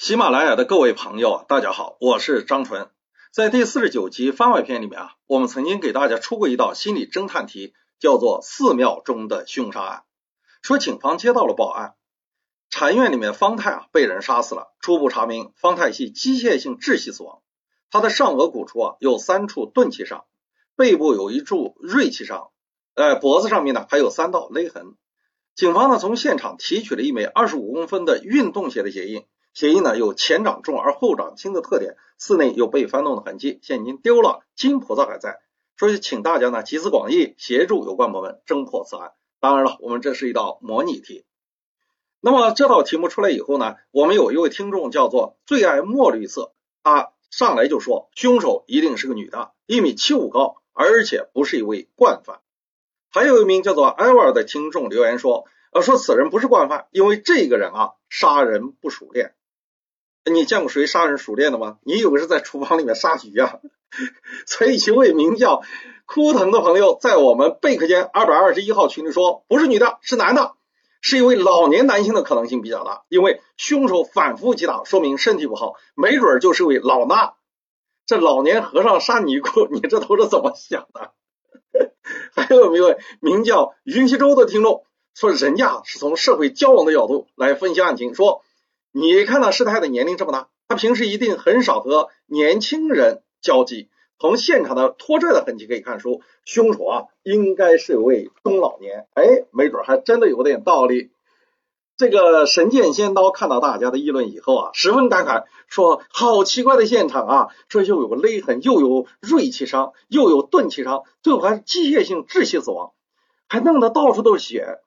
喜马拉雅的各位朋友，大家好，我是张纯。在第四十九集番外篇里面啊，我们曾经给大家出过一道心理侦探题，叫做“寺庙中的凶杀案”。说警方接到了报案，禅院里面方太啊被人杀死了。初步查明，方太系机械性窒息死亡。他的上额骨处啊有三处钝器伤，背部有一处锐器伤，呃，脖子上面呢还有三道勒痕。警方呢从现场提取了一枚二十五公分的运动鞋的鞋印。鞋印呢有前掌重而后掌轻的特点，寺内有被翻动的痕迹，现已经丢了，金菩萨还在，所以请大家呢集思广益，协助有关部门侦破此案。当然了，我们这是一道模拟题。那么这道题目出来以后呢，我们有一位听众叫做最爱墨绿色，他上来就说凶手一定是个女的，一米七五高，而且不是一位惯犯。还有一名叫做艾尔的听众留言说，呃说此人不是惯犯，因为这个人啊杀人不熟练。你见过谁杀人熟练的吗？你以为是在厨房里面杀鱼啊？所以一位名叫枯藤的朋友在我们贝壳间二百二十一号群里说，不是女的，是男的，是一位老年男性的可能性比较大，因为凶手反复击打，说明身体不好，没准就是位老衲。这老年和尚杀尼姑，你这都是怎么想的？还有一位名叫云溪洲的听众说，人家是从社会交往的角度来分析案情，说。你看到师太的年龄这么大，他平时一定很少和年轻人交际。从现场的拖拽的痕迹可以看出，凶手啊应该是位中老年。哎，没准还真的有点道理。这个神剑仙刀看到大家的议论以后啊，十分感慨，说好奇怪的现场啊，这又有个勒痕，又有锐器伤，又有钝器伤，最后还是机械性窒息死亡，还弄得到处都是血。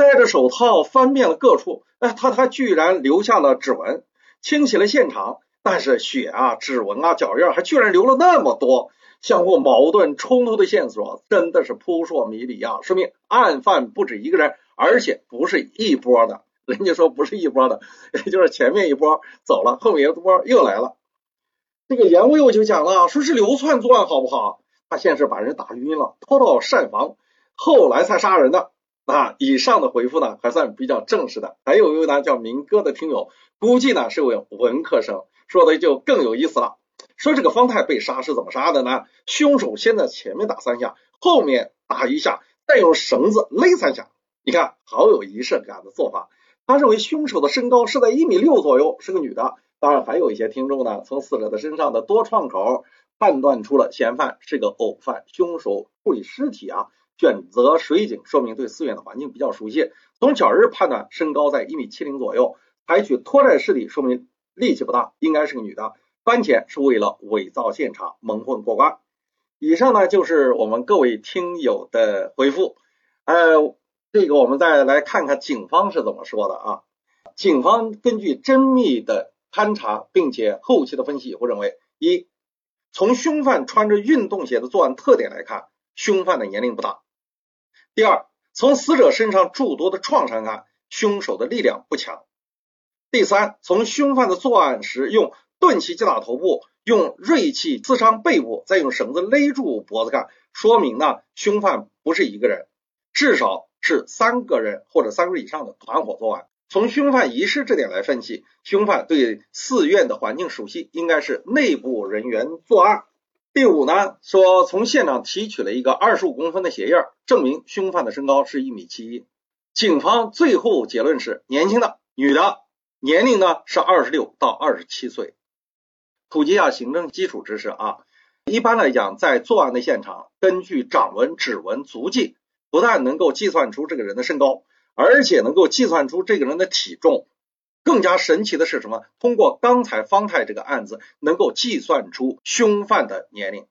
戴着手套翻遍了各处，哎，他他居然留下了指纹，清洗了现场，但是血啊、指纹啊、脚印还居然留了那么多，相互矛盾冲突的线索真的是扑朔迷离啊！说明案犯不止一个人，而且不是一波的。人家说不是一波的，也就是前面一波走了，后面一波又来了。这个严威就讲了，说是流窜作案好不好？他先是把人打晕了，拖到膳房，后来才杀人的。啊，以上的回复呢还算比较正式的。还有一位呢叫明哥的听友，估计呢是位文科生，说的就更有意思了。说这个方太被杀是怎么杀的呢？凶手先在前面打三下，后面打一下，再用绳子勒三下。你看，好有仪式感的做法。他认为凶手的身高是在一米六左右，是个女的。当然，还有一些听众呢，从死者的身上的多创口判断出了嫌犯是个偶犯。凶手处理尸体啊。选择水井，说明对寺院的环境比较熟悉。从脚印判断，身高在一米七零左右。采取拖拽尸体，说明力气不大，应该是个女的。翻钱是为了伪造现场，蒙混过关。以上呢就是我们各位听友的回复。呃，这个我们再来看看警方是怎么说的啊？警方根据缜密的勘查，并且后期的分析以后认为：一，从凶犯穿着运动鞋的作案特点来看，凶犯的年龄不大。第二，从死者身上诸多的创伤看，凶手的力量不强。第三，从凶犯的作案时用钝器击打头部，用锐器刺伤背部，再用绳子勒住脖子看，说明呢，凶犯不是一个人，至少是三个人或者三个人以上的团伙作案。从凶犯遗失这点来分析，凶犯对寺院的环境熟悉，应该是内部人员作案。第五呢，说从现场提取了一个二十五公分的鞋印，证明凶犯的身高是一米七一。警方最后结论是年轻的女的，年龄呢是二十六到二十七岁。普及一下行政基础知识啊，一般来讲，在作案的现场，根据掌纹、指纹、足迹，不但能够计算出这个人的身高，而且能够计算出这个人的体重。更加神奇的是什么？通过刚才方太这个案子，能够计算出凶犯的年龄。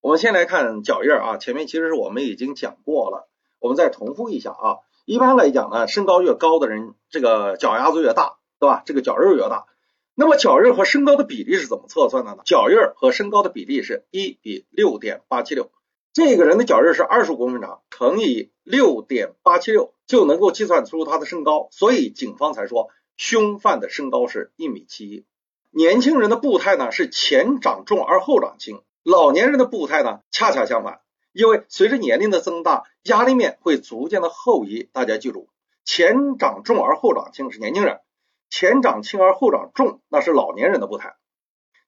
我们先来看脚印啊，前面其实是我们已经讲过了，我们再重复一下啊。一般来讲呢，身高越高的人，这个脚丫子越大，对吧？这个脚印越大。那么脚印和身高的比例是怎么测算的呢？脚印和身高的比例是一比六点八七六。这个人的脚印是二十公分长，乘以六点八七六，就能够计算出他的身高。所以警方才说。凶犯的身高是一米七一，年轻人的步态呢是前掌重而后掌轻，老年人的步态呢恰恰相反，因为随着年龄的增大，压力面会逐渐的后移。大家记住，前掌重而后掌轻是年轻人，前长轻而后长重，那是老年人的步态。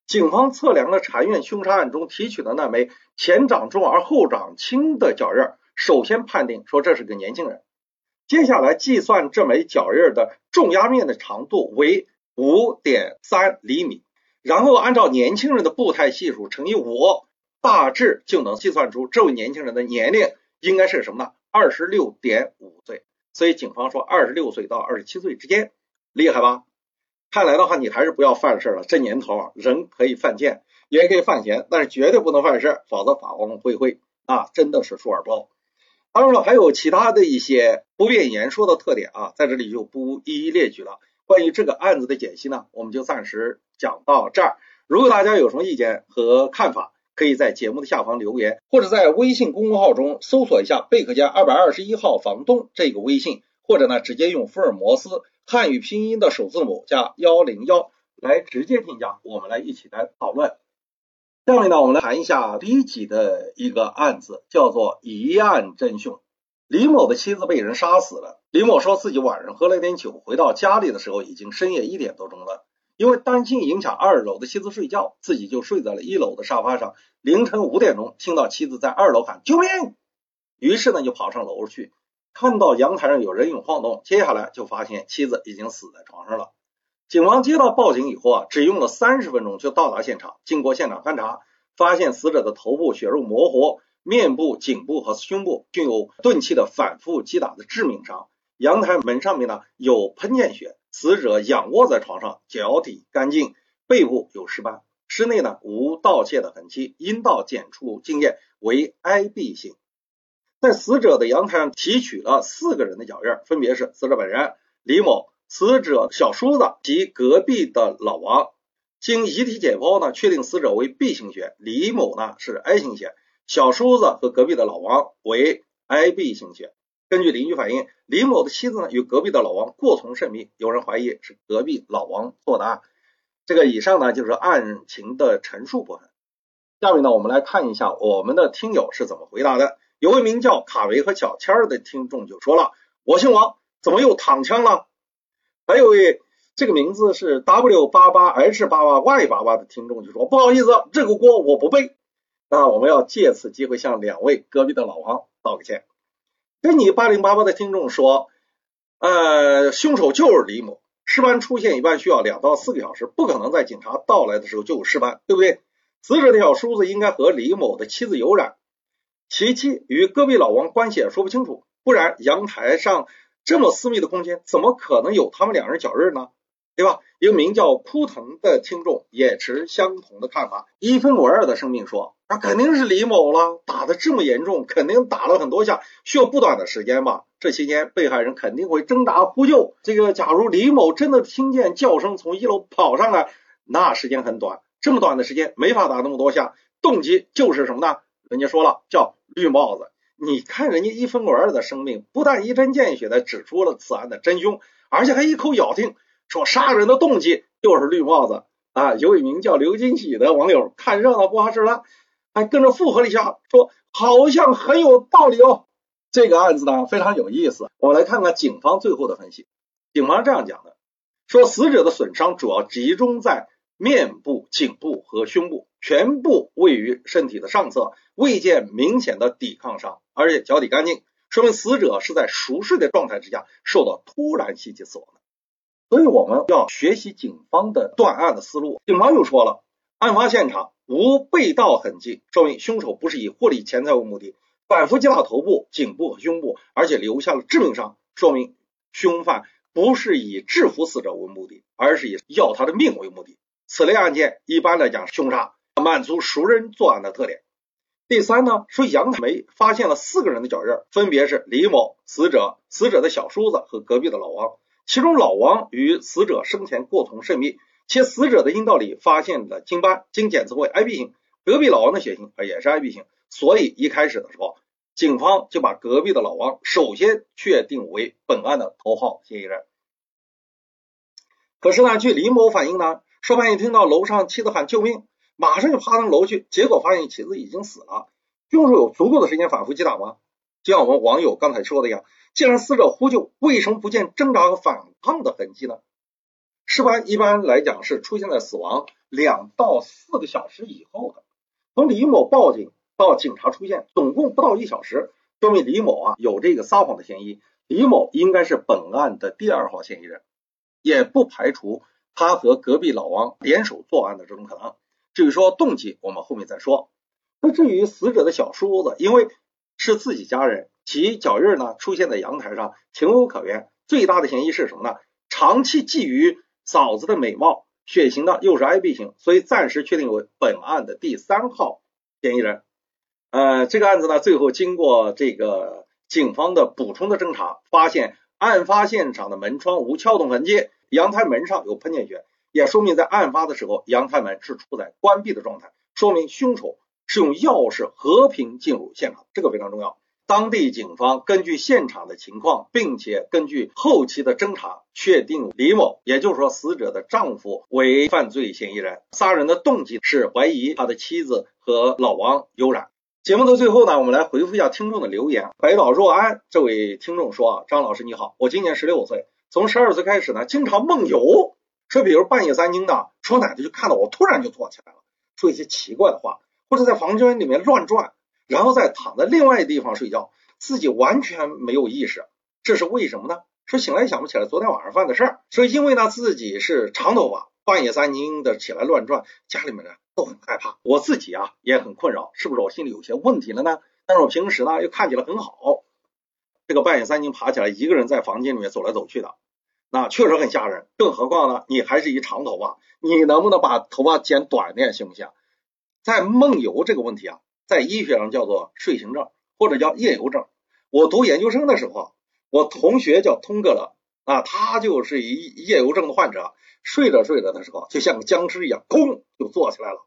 警方测量了禅院凶杀案中提取的那枚前长重而后长轻的脚印，首先判定说这是个年轻人。接下来计算这枚脚印的重压面的长度为五点三厘米，然后按照年轻人的步态系数乘以五，大致就能计算出这位年轻人的年龄应该是什么呢？二十六点五岁。所以警方说二十六岁到二十七岁之间，厉害吧？看来的话，你还是不要犯事了。这年头啊，人可以犯贱，也可以犯闲，但是绝对不能犯事，否则法网恢恢啊，真的是数耳包。当然了，还有其他的一些不便言说的特点啊，在这里就不一一列举了。关于这个案子的解析呢，我们就暂时讲到这儿。如果大家有什么意见和看法，可以在节目的下方留言，或者在微信公众号中搜索一下“贝壳家二百二十一号房东”这个微信，或者呢直接用福尔摩斯汉语拼音的首字母加幺零幺来直接添加，我们来一起来讨论。下面呢，我们来谈一下第一集的一个案子，叫做疑案真凶。李某的妻子被人杀死了。李某说自己晚上喝了点酒，回到家里的时候已经深夜一点多钟了。因为担心影响二楼的妻子睡觉，自己就睡在了一楼的沙发上。凌晨五点钟，听到妻子在二楼喊救命，于是呢就跑上楼去，看到阳台上有人影晃动，接下来就发现妻子已经死在床上了。警方接到报警以后啊，只用了三十分钟就到达现场。经过现场勘查，发现死者的头部血肉模糊，面部、颈部和胸部均有钝器的反复击打的致命伤。阳台门上面呢有喷溅血。死者仰卧在床上，脚底干净，背部有尸斑，室内呢无盗窃的痕迹，阴道检出精液为 I B 型。在死者的阳台上提取了四个人的脚印，分别是死者本人李某、死者小叔子及隔壁的老王。经遗体解剖呢，确定死者为 B 型血，李某呢是 A 型血，小叔子和隔壁的老王为 I B 型血。根据邻居反映，李某的妻子呢与隔壁的老王过从甚密，有人怀疑是隔壁老王做的案。这个以上呢就是案情的陈述部分。下面呢我们来看一下我们的听友是怎么回答的。有位名叫卡维和小千儿的听众就说了：“我姓王，怎么又躺枪了？”还有位这个名字是 W 八八 H 八八 Y 八八的听众就说：“不好意思，这个锅我不背。”那我们要借此机会向两位隔壁的老王道个歉。跟你八零八八的听众说，呃，凶手就是李某，尸斑出现一般需要两到四个小时，不可能在警察到来的时候就有尸斑，对不对？死者的小叔子应该和李某的妻子有染，其妻与隔壁老王关系也说不清楚，不然阳台上这么私密的空间，怎么可能有他们两人脚印呢？对吧？一个名叫枯藤的听众也持相同的看法。一分为二的生命说：“那肯定是李某了，打的这么严重，肯定打了很多下，需要不短的时间吧？这期间被害人肯定会挣扎呼救。这个，假如李某真的听见叫声从一楼跑上来，那时间很短，这么短的时间没法打那么多下。动机就是什么呢？人家说了，叫绿帽子。你看人家一分为二的生命，不但一针见血的指出了此案的真凶，而且还一口咬定。”说杀人的动机就是绿帽子啊！有一名叫刘金喜的网友看热闹不好使了，还跟着附和了一下，说好像很有道理哦。这个案子呢非常有意思，我们来看看警方最后的分析。警方这样讲的：说死者的损伤主要集中在面部、颈部和胸部，全部位于身体的上侧，未见明显的抵抗伤，而且脚底干净，说明死者是在熟睡的状态之下受到突然袭击死亡的。所以我们要学习警方的断案的思路。警方又说了，案发现场无被盗痕迹，说明凶手不是以获利钱财为目的，反复击打头部、颈部和胸部，而且留下了致命伤，说明凶犯不是以制服死者为目的，而是以要他的命为目的。此类案件一般来讲，凶杀满足熟人作案的特点。第三呢，说阳台没发现了四个人的脚印，分别是李某、死者、死者的小叔子和隔壁的老王。其中老王与死者生前过从甚密，且死者的阴道里发现了精斑，经检测为 I B 型，隔壁老王的血型也是 I B 型，所以一开始的时候，警方就把隔壁的老王首先确定为本案的头号嫌疑人。可是呢，据李某反映呢，说半夜听到楼上妻子喊救命，马上就爬上楼去，结果发现妻子已经死了。凶手有足够的时间反复击打吗？就像我们网友刚才说的一样，既然死者呼救，为什么不见挣扎和反抗的痕迹呢？尸斑一般来讲是出现在死亡两到四个小时以后的。从李某报警到警察出现，总共不到一小时，说明李某啊有这个撒谎的嫌疑。李某应该是本案的第二号嫌疑人，也不排除他和隔壁老王联手作案的这种可能。至于说动机，我们后面再说。那至于死者的小叔子，因为是自己家人，其脚印呢出现在阳台上，情有可原。最大的嫌疑是什么呢？长期觊觎嫂子的美貌，血型呢又是 AB 型，所以暂时确定为本案的第三号嫌疑人。呃，这个案子呢，最后经过这个警方的补充的侦查，发现案发现场的门窗无撬动痕迹，阳台门上有喷溅血，也说明在案发的时候，阳台门是处在关闭的状态，说明凶手是用钥匙和平进入现场，这个非常重要。当地警方根据现场的情况，并且根据后期的侦查，确定李某，也就是说死者的丈夫为犯罪嫌疑人。杀人的动机是怀疑他的妻子和老王有染。节目的最后呢，我们来回复一下听众的留言。白岛若安这位听众说啊，张老师你好，我今年十六岁，从十二岁开始呢，经常梦游，说比如半夜三更的，说奶奶就看到我突然就坐起来了，说一些奇怪的话，或者在房间里面乱转。然后再躺在另外一地方睡觉，自己完全没有意识，这是为什么呢？说醒来想不起来昨天晚上犯的事儿，说因为呢自己是长头发，半夜三更的起来乱转，家里面人都很害怕，我自己啊也很困扰，是不是我心里有些问题了呢？但是我平时呢又看起来很好，这个半夜三更爬起来一个人在房间里面走来走去的，那确实很吓人。更何况呢，你还是一长头发，你能不能把头发剪短点行不行？在梦游这个问题啊。在医学上叫做睡行症或者叫夜游症。我读研究生的时候，我同学叫通哥了啊，他就是一夜游症的患者，睡着睡着的时候，就像个僵尸一样，砰就坐起来了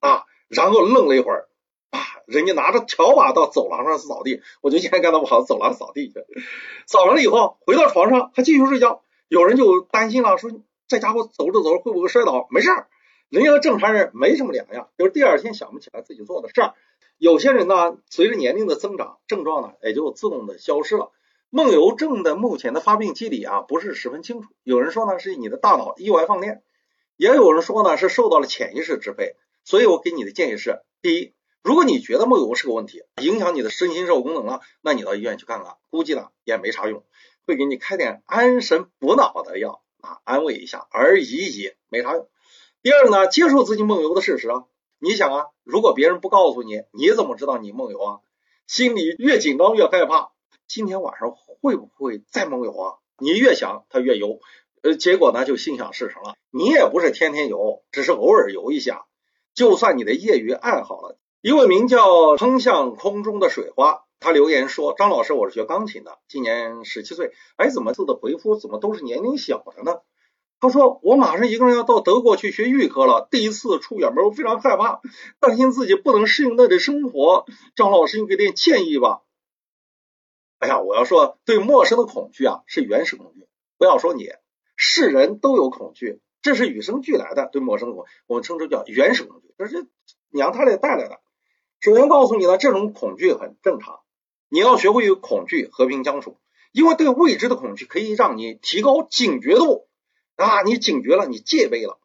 啊，然后愣了一会儿啊，人家拿着锹把到走廊上扫地，我就经常看他跑走廊扫地去，扫完了以后回到床上还继续睡觉。有人就担心了，说这家伙走着走着会不会摔倒？没事儿，人家和正常人没什么两样，就是第二天想不起来自己做的事儿。有些人呢，随着年龄的增长，症状呢也就自动的消失了。梦游症的目前的发病机理啊，不是十分清楚。有人说呢，是你的大脑意外放电；也有人说呢，是受到了潜意识支配。所以我给你的建议是：第一，如果你觉得梦游是个问题，影响你的身心受功能了，那你到医院去看看，估计呢也没啥用，会给你开点安神补脑的药啊，安慰一下而已矣，没啥用。第二个呢，接受自己梦游的事实啊。你想啊，如果别人不告诉你，你怎么知道你梦游啊？心里越紧张越害怕，今天晚上会不会再梦游啊？你越想他越游，呃，结果呢就心想事成了。你也不是天天游，只是偶尔游一下。就算你的业余爱好了。一位名叫喷向空中的水花，他留言说：“张老师，我是学钢琴的，今年十七岁。哎，怎么字的回复怎么都是年龄小的呢？”他说：“我马上一个人要到德国去学预科了，第一次出远门，我非常害怕，担心自己不能适应那里生活。张老师，你给点建议吧。”哎呀，我要说，对陌生的恐惧啊，是原始恐惧。不要说你，是人都有恐惧，这是与生俱来的。对陌生的恐，我们称之叫原始恐惧，这是娘胎里带来的。首先告诉你呢，这种恐惧很正常，你要学会与恐惧和平相处，因为对未知的恐惧可以让你提高警觉度。啊，你警觉了，你戒备了，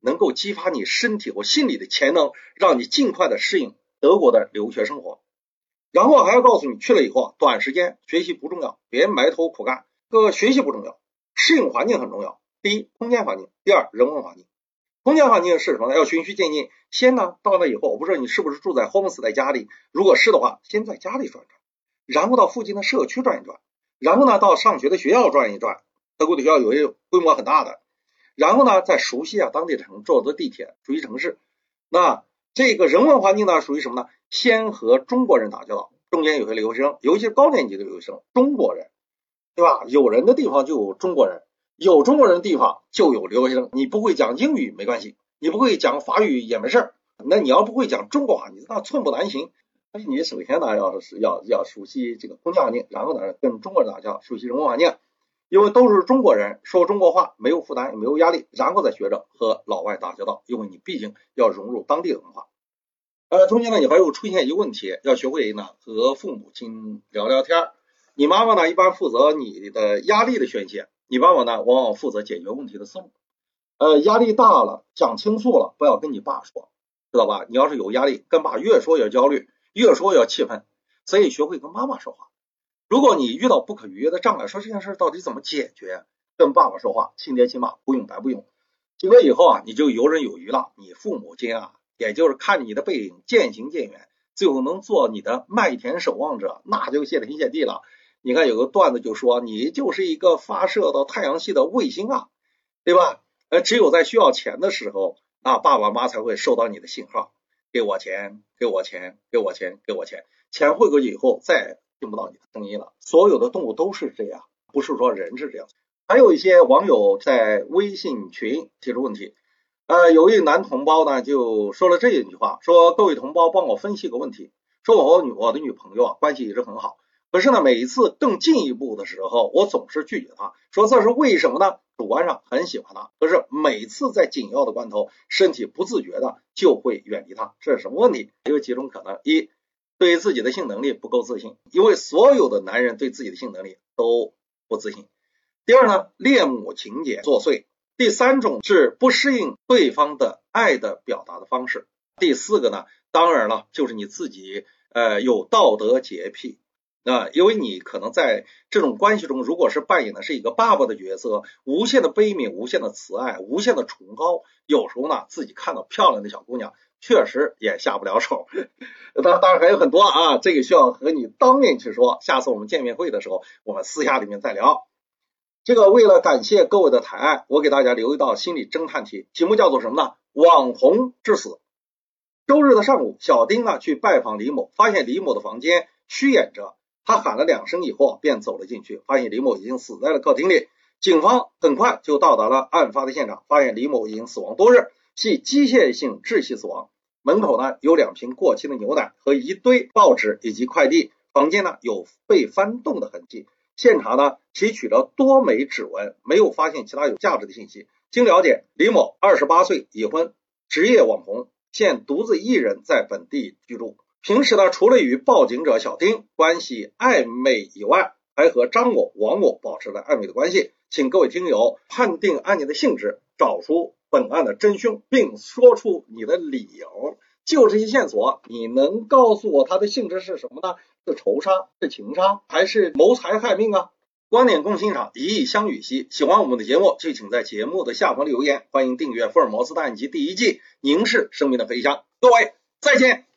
能够激发你身体和心理的潜能，让你尽快的适应德国的留学生活。然后还要告诉你，去了以后，短时间学习不重要，别埋头苦干。个学习不重要，适应环境很重要。第一，空间环境；第二，人文环境。空间环境是什么呢？要循序渐进。先呢，到那以后，我不知道你是不是住在 homes 在家里，如果是的话，先在家里转转，然后到附近的社区转一转，然后呢，到上学的学校转一转。德国的学校有些规模很大的，然后呢，再熟悉啊当地城，坐的地铁，熟悉城市。那这个人文环境呢，属于什么呢？先和中国人打交道，中间有些留学生，尤其是高年级的留学生，中国人，对吧？有人的地方就有中国人，有中国人的地方就有留学生。你不会讲英语没关系，你不会讲法语也没事儿。那你要不会讲中国话，你那寸步难行。但是你首先呢，要是要要熟悉这个空间环境，然后呢，跟中国人打交道，熟悉人文环境。因为都是中国人，说中国话没有负担也没有压力，然后再学着和老外打交道，因为你毕竟要融入当地的文化。呃，中间呢，你还有出现一个问题，要学会呢和父母亲聊聊天。你妈妈呢一般负责你的压力的宣泄，你爸爸呢往往负责解决问题的思路。呃，压力大了，想倾诉了，不要跟你爸说，知道吧？你要是有压力，跟爸越说越焦虑，越说越气愤，所以学会跟妈妈说话。如果你遇到不可逾越的障碍，说这件事到底怎么解决？跟爸爸说话，亲爹亲妈不用白不用。结果以后啊，你就游刃有余了。你父母亲啊，也就是看你的背影渐行渐远，最后能做你的麦田守望者，那就谢天谢地了。你看有个段子就说，你就是一个发射到太阳系的卫星啊，对吧？呃，只有在需要钱的时候，那爸爸妈妈才会收到你的信号，给我钱，给我钱，给我钱，给我钱。钱汇过去以后，再听不到你的声音了。所有的动物都是这样，不是说人是这样。还有一些网友在微信群提出问题，呃，有一男同胞呢就说了这一句话，说各位同胞帮我分析个问题，说我女我的女朋友啊关系一直很好，可是呢每一次更进一步的时候，我总是拒绝他，说这是为什么呢？主观上很喜欢他，可是每次在紧要的关头，身体不自觉的就会远离他，这是什么问题？有几种可能，一。对自己的性能力不够自信，因为所有的男人对自己的性能力都不自信。第二呢，恋母情节作祟。第三种是不适应对方的爱的表达的方式。第四个呢，当然了，就是你自己呃有道德洁癖啊，因为你可能在这种关系中，如果是扮演的是一个爸爸的角色，无限的悲悯，无限的慈爱，无限的崇高，有时候呢，自己看到漂亮的小姑娘。确实也下不了手，当当然还有很多啊，这个需要和你当面去说。下次我们见面会的时候，我们私下里面再聊。这个为了感谢各位的抬爱，我给大家留一道心理侦探题，题目叫做什么呢？网红致死。周日的上午，小丁呢去拜访李某，发现李某的房间虚掩着，他喊了两声以后便走了进去，发现李某已经死在了客厅里。警方很快就到达了案发的现场，发现李某已经死亡多日。系机械性窒息死亡。门口呢有两瓶过期的牛奶和一堆报纸以及快递。房间呢有被翻动的痕迹。现场呢提取了多枚指纹，没有发现其他有价值的信息。经了解，李某二十八岁，已婚，职业网红，现独自一人在本地居住。平时呢，除了与报警者小丁关系暧昧以外，还和张某、王某保持了暧昧的关系。请各位听友判定案件的性质，找出。本案的真凶，并说出你的理由，就这些线索，你能告诉我他的性质是什么呢？是仇杀，是情杀，还是谋财害命啊？观点共欣赏，一意相与兮。喜欢我们的节目，就请在节目的下方留言。欢迎订阅《福尔摩斯探案集》第一季《凝视生命的飞翔》。各位再见。